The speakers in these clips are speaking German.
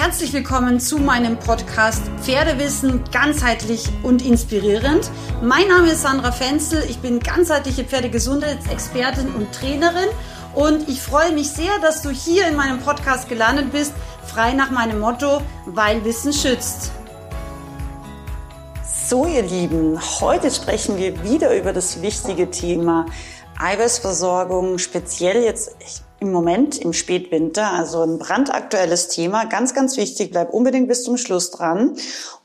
Herzlich willkommen zu meinem Podcast Pferdewissen ganzheitlich und inspirierend. Mein Name ist Sandra Fenzel, ich bin ganzheitliche Pferdegesundheitsexpertin und Trainerin und ich freue mich sehr, dass du hier in meinem Podcast gelandet bist, frei nach meinem Motto, weil Wissen schützt. So ihr Lieben, heute sprechen wir wieder über das wichtige Thema Eiweißversorgung, speziell jetzt im Moment im Spätwinter, also ein brandaktuelles Thema, ganz, ganz wichtig, bleib unbedingt bis zum Schluss dran.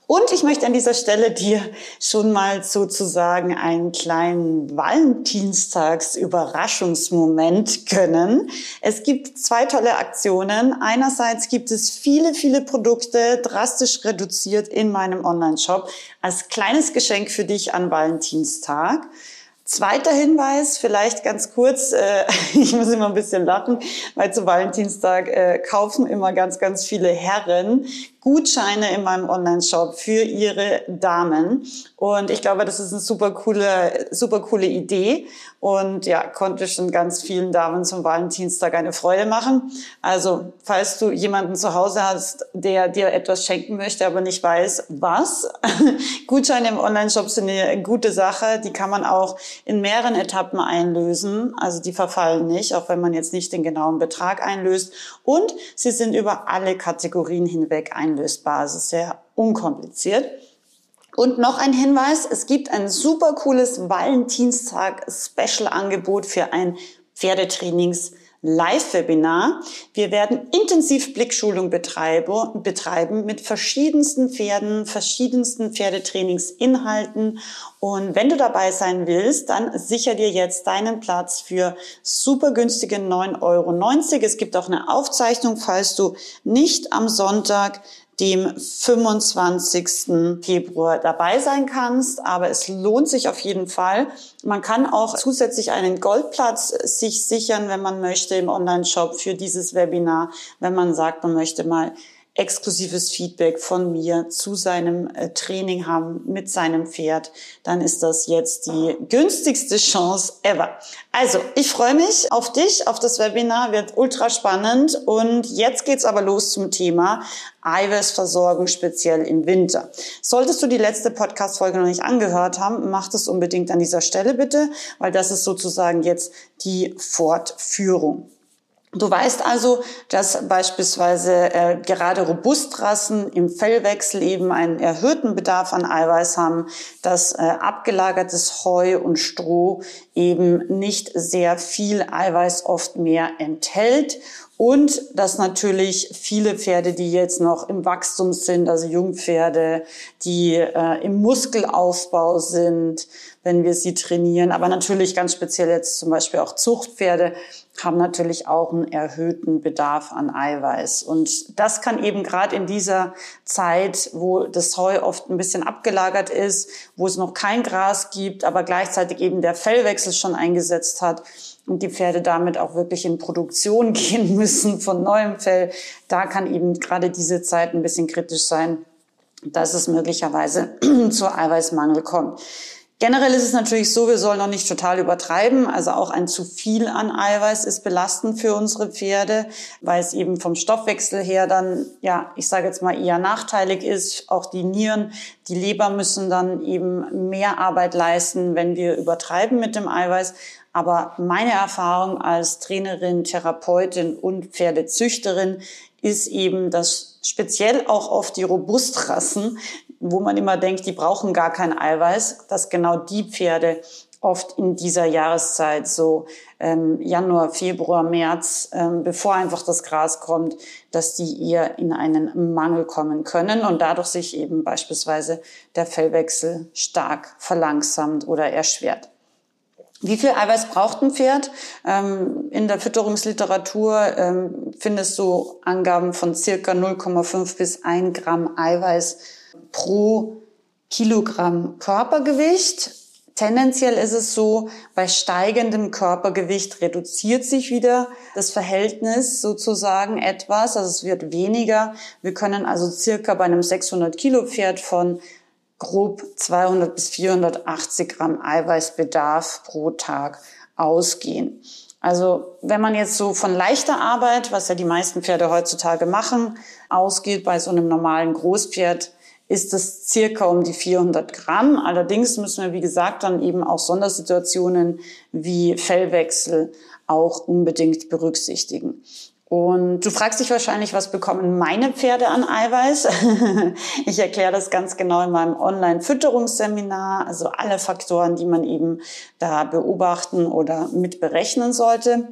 Und ich möchte an dieser Stelle dir schon mal sozusagen einen kleinen Valentinstags-Überraschungsmoment gönnen. Es gibt zwei tolle Aktionen. Einerseits gibt es viele, viele Produkte drastisch reduziert in meinem Online-Shop als kleines Geschenk für dich an Valentinstag. Zweiter Hinweis, vielleicht ganz kurz, äh, ich muss immer ein bisschen lachen, weil zu Valentinstag äh, kaufen immer ganz, ganz viele Herren Gutscheine in meinem Online-Shop für ihre Damen. Und ich glaube, das ist eine super coole, super coole Idee. Und ja, konnte schon ganz vielen Damen zum Valentinstag eine Freude machen. Also, falls du jemanden zu Hause hast, der dir etwas schenken möchte, aber nicht weiß, was, Gutscheine im Online-Shop sind eine gute Sache. Die kann man auch in mehreren Etappen einlösen. Also, die verfallen nicht, auch wenn man jetzt nicht den genauen Betrag einlöst. Und sie sind über alle Kategorien hinweg einlösbar einlösbar. Es ist sehr unkompliziert. Und noch ein Hinweis, es gibt ein super cooles Valentinstag-Special-Angebot für ein Pferdetrainings- Live-Webinar. Wir werden intensiv Blickschulung betreiben mit verschiedensten Pferden, verschiedensten Pferdetrainingsinhalten. Und wenn du dabei sein willst, dann sicher dir jetzt deinen Platz für super günstige 9,90 Euro. Es gibt auch eine Aufzeichnung, falls du nicht am Sonntag dem 25. Februar dabei sein kannst. Aber es lohnt sich auf jeden Fall. Man kann auch zusätzlich einen Goldplatz sich sichern, wenn man möchte, im Online-Shop für dieses Webinar, wenn man sagt, man möchte mal exklusives Feedback von mir zu seinem äh, Training haben mit seinem Pferd, dann ist das jetzt die günstigste Chance ever. Also, ich freue mich auf dich, auf das Webinar, wird ultra spannend und jetzt geht's aber los zum Thema Eiweißversorgung speziell im Winter. Solltest du die letzte Podcast-Folge noch nicht angehört haben, mach das unbedingt an dieser Stelle bitte, weil das ist sozusagen jetzt die Fortführung. Du weißt also, dass beispielsweise äh, gerade Robustrassen im Fellwechsel eben einen erhöhten Bedarf an Eiweiß haben, dass äh, abgelagertes Heu und Stroh eben nicht sehr viel Eiweiß oft mehr enthält und dass natürlich viele Pferde, die jetzt noch im Wachstum sind, also Jungpferde, die äh, im Muskelaufbau sind, wenn wir sie trainieren, aber natürlich ganz speziell jetzt zum Beispiel auch Zuchtpferde, haben natürlich auch einen erhöhten Bedarf an Eiweiß. Und das kann eben gerade in dieser Zeit, wo das Heu oft ein bisschen abgelagert ist, wo es noch kein Gras gibt, aber gleichzeitig eben der Fellwechsel schon eingesetzt hat und die Pferde damit auch wirklich in Produktion gehen müssen von neuem Fell, da kann eben gerade diese Zeit ein bisschen kritisch sein, dass es möglicherweise zu Eiweißmangel kommt. Generell ist es natürlich so, wir sollen noch nicht total übertreiben. Also auch ein zu viel an Eiweiß ist belastend für unsere Pferde, weil es eben vom Stoffwechsel her dann, ja, ich sage jetzt mal eher nachteilig ist. Auch die Nieren, die Leber müssen dann eben mehr Arbeit leisten, wenn wir übertreiben mit dem Eiweiß. Aber meine Erfahrung als Trainerin, Therapeutin und Pferdezüchterin ist eben, dass speziell auch oft die Robustrassen wo man immer denkt, die brauchen gar kein Eiweiß, dass genau die Pferde oft in dieser Jahreszeit, so ähm, Januar, Februar, März, ähm, bevor einfach das Gras kommt, dass die eher in einen Mangel kommen können und dadurch sich eben beispielsweise der Fellwechsel stark verlangsamt oder erschwert. Wie viel Eiweiß braucht ein Pferd? Ähm, in der Fütterungsliteratur ähm, findest du Angaben von circa 0,5 bis 1 Gramm Eiweiß pro Kilogramm Körpergewicht. Tendenziell ist es so, bei steigendem Körpergewicht reduziert sich wieder das Verhältnis sozusagen etwas, also es wird weniger. Wir können also circa bei einem 600 Kilo Pferd von grob 200 bis 480 Gramm Eiweißbedarf pro Tag ausgehen. Also wenn man jetzt so von leichter Arbeit, was ja die meisten Pferde heutzutage machen, ausgeht bei so einem normalen Großpferd, ist es circa um die 400 Gramm. Allerdings müssen wir, wie gesagt, dann eben auch Sondersituationen wie Fellwechsel auch unbedingt berücksichtigen. Und du fragst dich wahrscheinlich, was bekommen meine Pferde an Eiweiß? ich erkläre das ganz genau in meinem Online-Fütterungsseminar, also alle Faktoren, die man eben da beobachten oder mit berechnen sollte.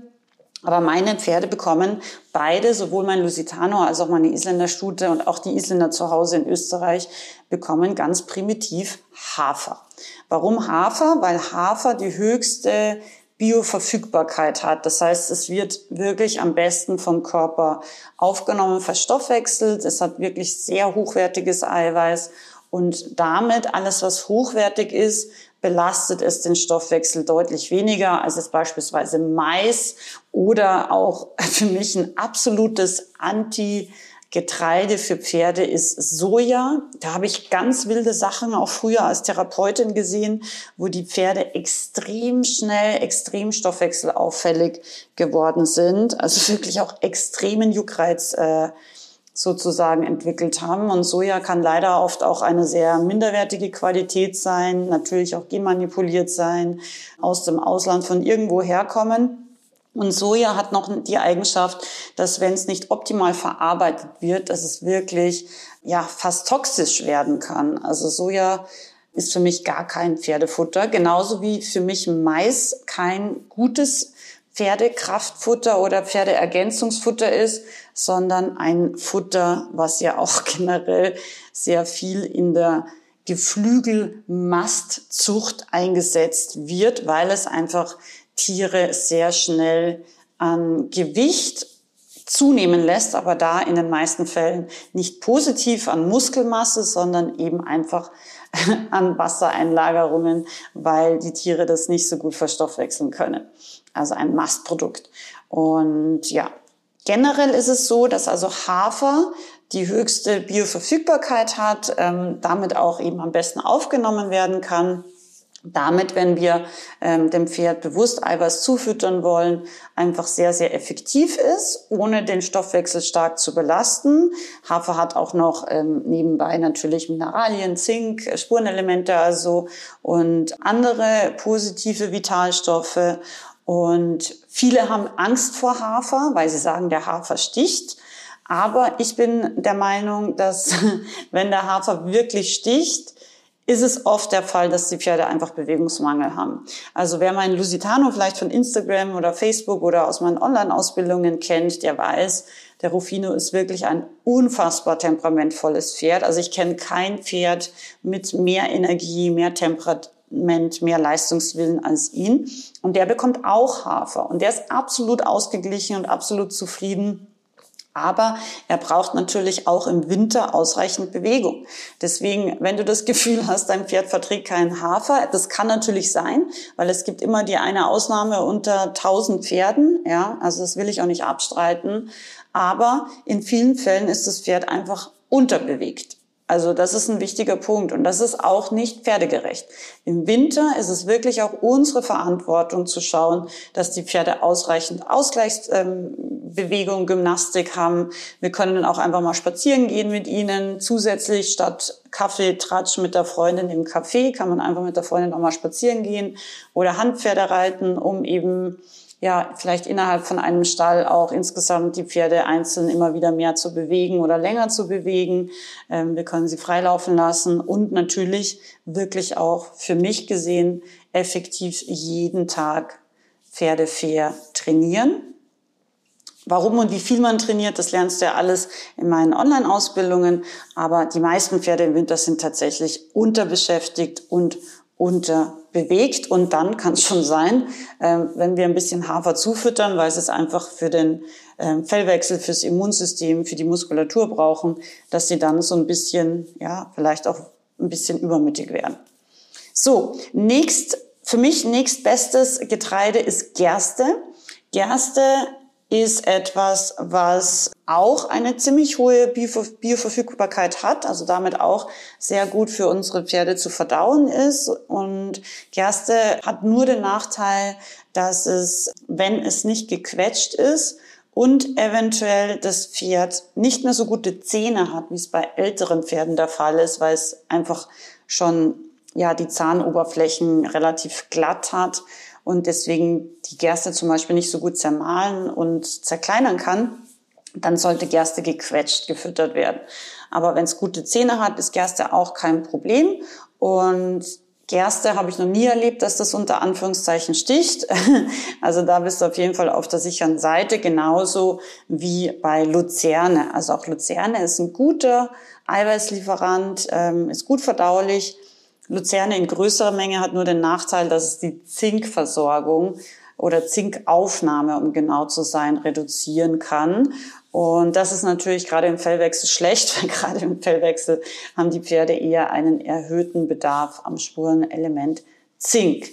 Aber meine Pferde bekommen beide, sowohl mein Lusitano als auch meine Isländer Stute und auch die Isländer zu Hause in Österreich, bekommen ganz primitiv Hafer. Warum Hafer? Weil Hafer die höchste Bioverfügbarkeit hat. Das heißt, es wird wirklich am besten vom Körper aufgenommen, verstoffwechselt. Es hat wirklich sehr hochwertiges Eiweiß und damit alles, was hochwertig ist, belastet es den Stoffwechsel deutlich weniger als jetzt beispielsweise Mais oder auch für mich ein absolutes Anti- Getreide für Pferde ist Soja. Da habe ich ganz wilde Sachen auch früher als Therapeutin gesehen, wo die Pferde extrem schnell, extrem stoffwechselauffällig geworden sind. Also wirklich auch extremen Juckreiz äh, sozusagen entwickelt haben. Und Soja kann leider oft auch eine sehr minderwertige Qualität sein, natürlich auch genmanipuliert sein, aus dem Ausland von irgendwo herkommen. Und Soja hat noch die Eigenschaft, dass wenn es nicht optimal verarbeitet wird, dass es wirklich ja fast toxisch werden kann. Also Soja ist für mich gar kein Pferdefutter, genauso wie für mich Mais kein gutes Pferdekraftfutter oder Pferdeergänzungsfutter ist, sondern ein Futter, was ja auch generell sehr viel in der Geflügelmastzucht eingesetzt wird, weil es einfach Tiere sehr schnell an Gewicht zunehmen lässt, aber da in den meisten Fällen nicht positiv an Muskelmasse, sondern eben einfach an Wassereinlagerungen, weil die Tiere das nicht so gut verstoffwechseln können. Also ein Mastprodukt. Und ja, generell ist es so, dass also Hafer die höchste Bioverfügbarkeit hat, ähm, damit auch eben am besten aufgenommen werden kann damit, wenn wir ähm, dem Pferd bewusst Eiweiß zufüttern wollen, einfach sehr, sehr effektiv ist, ohne den Stoffwechsel stark zu belasten. Hafer hat auch noch ähm, nebenbei natürlich Mineralien, Zink, äh, Spurenelemente also und andere positive Vitalstoffe. Und viele haben Angst vor Hafer, weil sie sagen, der Hafer sticht. Aber ich bin der Meinung, dass wenn der Hafer wirklich sticht, ist es oft der Fall, dass die Pferde einfach Bewegungsmangel haben. Also wer meinen Lusitano vielleicht von Instagram oder Facebook oder aus meinen Online-Ausbildungen kennt, der weiß, der Rufino ist wirklich ein unfassbar temperamentvolles Pferd. Also ich kenne kein Pferd mit mehr Energie, mehr Temperament, mehr Leistungswillen als ihn. Und der bekommt auch Hafer. Und der ist absolut ausgeglichen und absolut zufrieden aber er braucht natürlich auch im Winter ausreichend Bewegung. Deswegen, wenn du das Gefühl hast, dein Pferd verträgt keinen Hafer, das kann natürlich sein, weil es gibt immer die eine Ausnahme unter 1000 Pferden. Ja, also das will ich auch nicht abstreiten. Aber in vielen Fällen ist das Pferd einfach unterbewegt. Also das ist ein wichtiger Punkt und das ist auch nicht pferdegerecht. Im Winter ist es wirklich auch unsere Verantwortung zu schauen, dass die Pferde ausreichend Ausgleichsbewegung, Gymnastik haben. Wir können dann auch einfach mal spazieren gehen mit ihnen. Zusätzlich statt Kaffee, Tratsch mit der Freundin im Café kann man einfach mit der Freundin auch mal spazieren gehen oder Handpferde reiten, um eben ja, vielleicht innerhalb von einem Stall auch insgesamt die Pferde einzeln immer wieder mehr zu bewegen oder länger zu bewegen. Ähm, wir können sie freilaufen lassen und natürlich wirklich auch für mich gesehen effektiv jeden Tag Pferde fair trainieren. Warum und wie viel man trainiert, das lernst du ja alles in meinen Online-Ausbildungen. Aber die meisten Pferde im Winter sind tatsächlich unterbeschäftigt und unterbewegt. Und dann kann es schon sein, äh, wenn wir ein bisschen Hafer zufüttern, weil sie es einfach für den äh, Fellwechsel, fürs Immunsystem, für die Muskulatur brauchen, dass sie dann so ein bisschen, ja, vielleicht auch ein bisschen übermütig werden. So, nächst, für mich nächstbestes Getreide ist Gerste. Gerste ist etwas, was auch eine ziemlich hohe Bioverfügbarkeit hat, also damit auch sehr gut für unsere Pferde zu verdauen ist. Und Gerste hat nur den Nachteil, dass es, wenn es nicht gequetscht ist, und eventuell das Pferd nicht mehr so gute Zähne hat, wie es bei älteren Pferden der Fall ist, weil es einfach schon ja die Zahnoberflächen relativ glatt hat und deswegen die Gerste zum Beispiel nicht so gut zermahlen und zerkleinern kann, dann sollte Gerste gequetscht gefüttert werden. Aber wenn es gute Zähne hat, ist Gerste auch kein Problem. Und Gerste habe ich noch nie erlebt, dass das unter Anführungszeichen sticht. Also da bist du auf jeden Fall auf der sicheren Seite, genauso wie bei Luzerne. Also auch Luzerne ist ein guter Eiweißlieferant, ähm, ist gut verdaulich Luzerne in größerer Menge hat nur den Nachteil, dass es die Zinkversorgung oder Zinkaufnahme, um genau zu sein, reduzieren kann. Und das ist natürlich gerade im Fellwechsel schlecht, weil gerade im Fellwechsel haben die Pferde eher einen erhöhten Bedarf am Spurenelement Zink.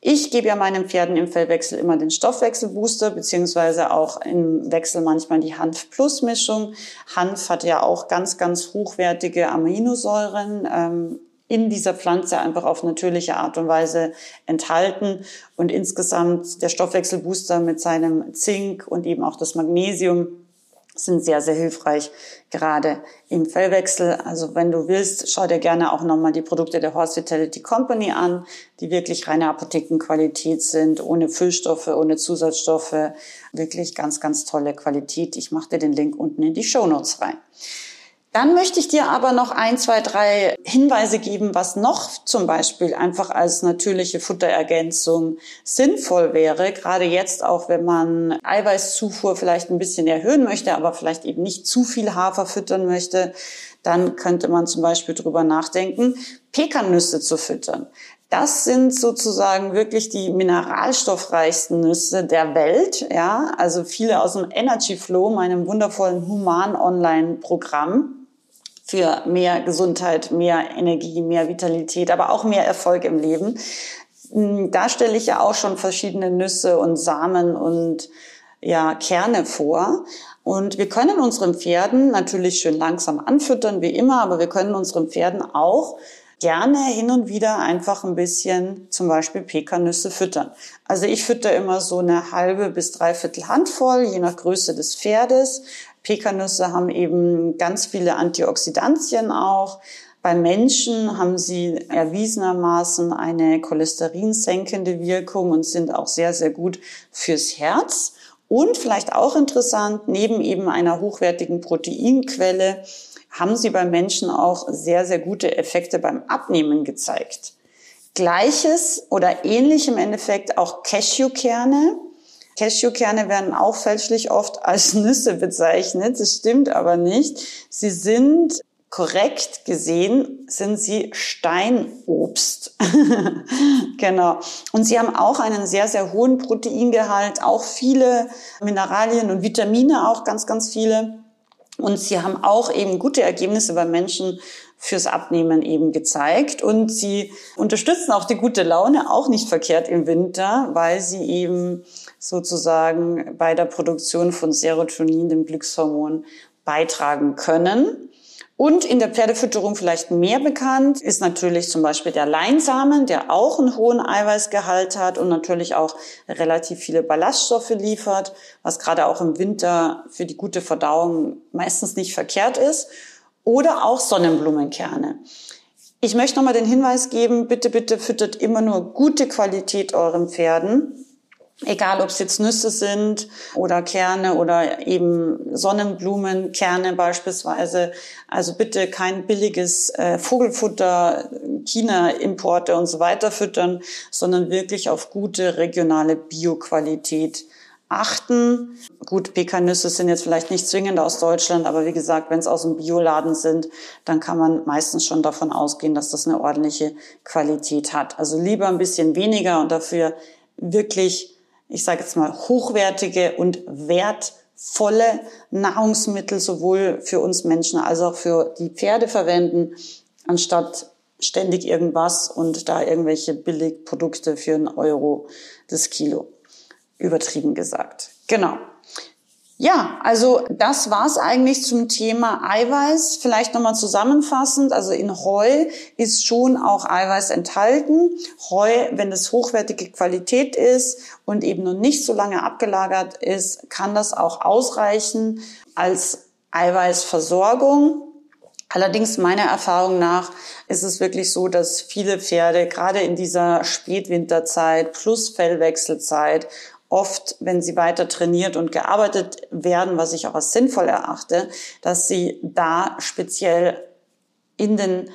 Ich gebe ja meinen Pferden im Fellwechsel immer den Stoffwechselbooster, beziehungsweise auch im Wechsel manchmal die Hanf-Plus-Mischung. Hanf hat ja auch ganz, ganz hochwertige Aminosäuren. Ähm, in dieser Pflanze einfach auf natürliche Art und Weise enthalten. Und insgesamt der Stoffwechselbooster mit seinem Zink und eben auch das Magnesium sind sehr, sehr hilfreich, gerade im Fellwechsel. Also wenn du willst, schau dir gerne auch nochmal die Produkte der Horse Vitality Company an, die wirklich reine Apothekenqualität sind, ohne Füllstoffe, ohne Zusatzstoffe. Wirklich ganz, ganz tolle Qualität. Ich mache dir den Link unten in die Show Notes rein. Dann möchte ich dir aber noch ein, zwei, drei Hinweise geben, was noch zum Beispiel einfach als natürliche Futterergänzung sinnvoll wäre. Gerade jetzt auch, wenn man Eiweißzufuhr vielleicht ein bisschen erhöhen möchte, aber vielleicht eben nicht zu viel Hafer füttern möchte, dann könnte man zum Beispiel drüber nachdenken, Pekannüsse zu füttern. Das sind sozusagen wirklich die mineralstoffreichsten Nüsse der Welt, ja. Also viele aus dem Energy Flow, meinem wundervollen Human Online Programm für mehr Gesundheit, mehr Energie, mehr Vitalität, aber auch mehr Erfolg im Leben. Hm, da stelle ich ja auch schon verschiedene Nüsse und Samen und ja, Kerne vor. Und wir können unseren Pferden natürlich schön langsam anfüttern, wie immer, aber wir können unseren Pferden auch gerne hin und wieder einfach ein bisschen zum Beispiel Pekannüsse füttern. Also ich fütter immer so eine halbe bis dreiviertel Handvoll, je nach Größe des Pferdes. Pekannüsse haben eben ganz viele Antioxidantien auch. Bei Menschen haben sie erwiesenermaßen eine cholesterinsenkende Wirkung und sind auch sehr, sehr gut fürs Herz. Und vielleicht auch interessant, neben eben einer hochwertigen Proteinquelle haben sie bei Menschen auch sehr, sehr gute Effekte beim Abnehmen gezeigt. Gleiches oder ähnlich im Endeffekt auch Cashewkerne. Cashewkerne werden auch fälschlich oft als Nüsse bezeichnet. Das stimmt aber nicht. Sie sind korrekt gesehen sind sie Steinobst. genau. Und sie haben auch einen sehr, sehr hohen Proteingehalt, auch viele Mineralien und Vitamine, auch ganz, ganz viele. Und sie haben auch eben gute Ergebnisse bei Menschen fürs Abnehmen eben gezeigt. Und sie unterstützen auch die gute Laune, auch nicht verkehrt im Winter, weil sie eben sozusagen bei der Produktion von Serotonin, dem Glückshormon, beitragen können. Und in der Pferdefütterung vielleicht mehr bekannt ist natürlich zum Beispiel der Leinsamen, der auch einen hohen Eiweißgehalt hat und natürlich auch relativ viele Ballaststoffe liefert, was gerade auch im Winter für die gute Verdauung meistens nicht verkehrt ist. Oder auch Sonnenblumenkerne. Ich möchte nochmal den Hinweis geben, bitte, bitte füttert immer nur gute Qualität euren Pferden Egal, ob es jetzt Nüsse sind oder Kerne oder eben Sonnenblumenkerne beispielsweise. Also bitte kein billiges äh, Vogelfutter, China-Importe und so weiter füttern, sondern wirklich auf gute regionale Bioqualität achten. Gut, Pekannüsse sind jetzt vielleicht nicht zwingend aus Deutschland, aber wie gesagt, wenn es aus dem Bioladen sind, dann kann man meistens schon davon ausgehen, dass das eine ordentliche Qualität hat. Also lieber ein bisschen weniger und dafür wirklich ich sage jetzt mal, hochwertige und wertvolle Nahrungsmittel sowohl für uns Menschen als auch für die Pferde verwenden, anstatt ständig irgendwas und da irgendwelche Billigprodukte für einen Euro das Kilo. Übertrieben gesagt. Genau. Ja, also das war's eigentlich zum Thema Eiweiß. Vielleicht nochmal zusammenfassend. Also in Heu ist schon auch Eiweiß enthalten. Heu, wenn es hochwertige Qualität ist und eben noch nicht so lange abgelagert ist, kann das auch ausreichen als Eiweißversorgung. Allerdings meiner Erfahrung nach ist es wirklich so, dass viele Pferde gerade in dieser Spätwinterzeit plus Fellwechselzeit oft, wenn sie weiter trainiert und gearbeitet werden, was ich auch als sinnvoll erachte, dass sie da speziell in den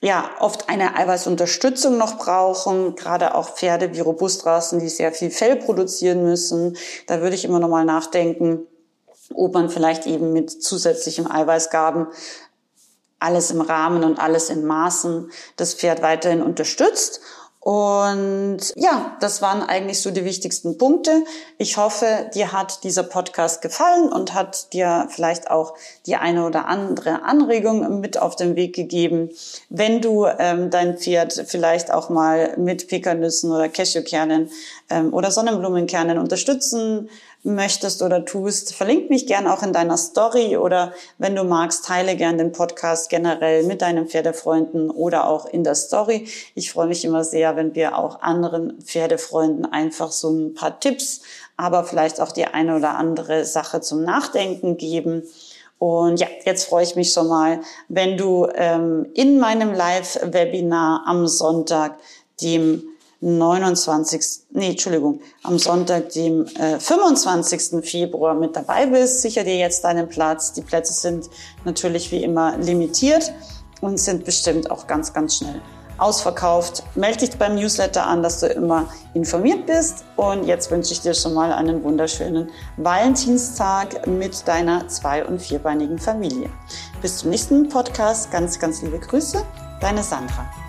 ja, oft eine Eiweißunterstützung noch brauchen, gerade auch Pferde wie Robustrassen, die sehr viel Fell produzieren müssen. Da würde ich immer noch mal nachdenken, ob man vielleicht eben mit zusätzlichem Eiweißgaben alles im Rahmen und alles in Maßen das Pferd weiterhin unterstützt und ja, das waren eigentlich so die wichtigsten Punkte. Ich hoffe, dir hat dieser Podcast gefallen und hat dir vielleicht auch die eine oder andere Anregung mit auf den Weg gegeben. Wenn du ähm, dein Pferd vielleicht auch mal mit Pekannüssen oder Cashewkernen ähm, oder Sonnenblumenkernen unterstützen möchtest oder tust, verlink mich gern auch in deiner Story oder wenn du magst, teile gern den Podcast generell mit deinen Pferdefreunden oder auch in der Story. Ich freue mich immer sehr, wenn wir auch anderen Pferdefreunden einfach so ein paar Tipps, aber vielleicht auch die eine oder andere Sache zum Nachdenken geben. Und ja, jetzt freue ich mich schon mal, wenn du ähm, in meinem Live-Webinar am Sonntag, dem 29. Nee, Entschuldigung, am Sonntag, dem äh, 25. Februar mit dabei bist. Sicher dir jetzt deinen Platz. Die Plätze sind natürlich wie immer limitiert und sind bestimmt auch ganz, ganz schnell ausverkauft. Melde dich beim Newsletter an, dass du immer informiert bist. Und jetzt wünsche ich dir schon mal einen wunderschönen Valentinstag mit deiner zwei- und vierbeinigen Familie. Bis zum nächsten Podcast. Ganz, ganz liebe Grüße. Deine Sandra.